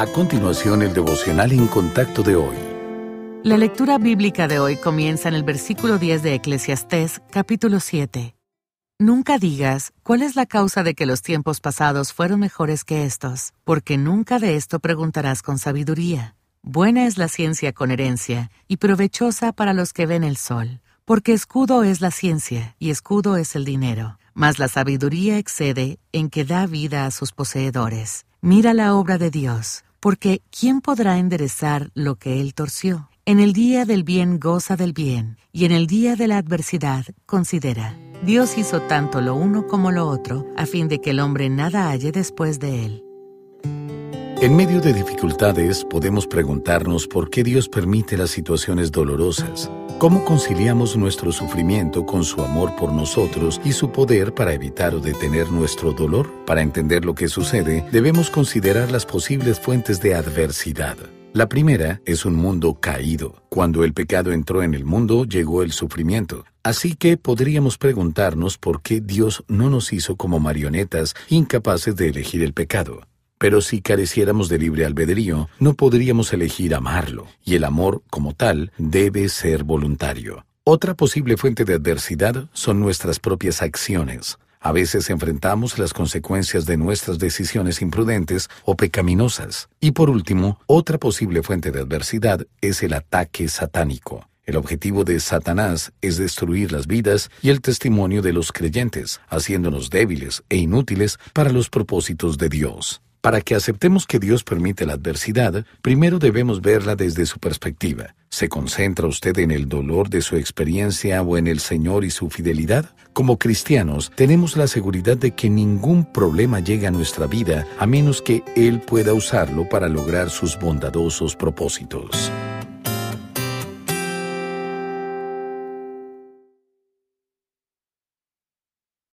A continuación, el devocional en contacto de hoy. La lectura bíblica de hoy comienza en el versículo 10 de Eclesiastés, capítulo 7. Nunca digas cuál es la causa de que los tiempos pasados fueron mejores que estos, porque nunca de esto preguntarás con sabiduría. Buena es la ciencia con herencia, y provechosa para los que ven el sol, porque escudo es la ciencia, y escudo es el dinero. Mas la sabiduría excede en que da vida a sus poseedores. Mira la obra de Dios, porque ¿quién podrá enderezar lo que él torció? En el día del bien goza del bien, y en el día de la adversidad considera. Dios hizo tanto lo uno como lo otro, a fin de que el hombre nada halle después de él. En medio de dificultades podemos preguntarnos por qué Dios permite las situaciones dolorosas. ¿Cómo conciliamos nuestro sufrimiento con su amor por nosotros y su poder para evitar o detener nuestro dolor? Para entender lo que sucede, debemos considerar las posibles fuentes de adversidad. La primera es un mundo caído. Cuando el pecado entró en el mundo, llegó el sufrimiento. Así que podríamos preguntarnos por qué Dios no nos hizo como marionetas incapaces de elegir el pecado. Pero si careciéramos de libre albedrío, no podríamos elegir amarlo, y el amor, como tal, debe ser voluntario. Otra posible fuente de adversidad son nuestras propias acciones. A veces enfrentamos las consecuencias de nuestras decisiones imprudentes o pecaminosas. Y por último, otra posible fuente de adversidad es el ataque satánico. El objetivo de Satanás es destruir las vidas y el testimonio de los creyentes, haciéndonos débiles e inútiles para los propósitos de Dios. Para que aceptemos que Dios permite la adversidad, primero debemos verla desde su perspectiva. ¿Se concentra usted en el dolor de su experiencia o en el Señor y su fidelidad? Como cristianos, tenemos la seguridad de que ningún problema llega a nuestra vida a menos que Él pueda usarlo para lograr sus bondadosos propósitos.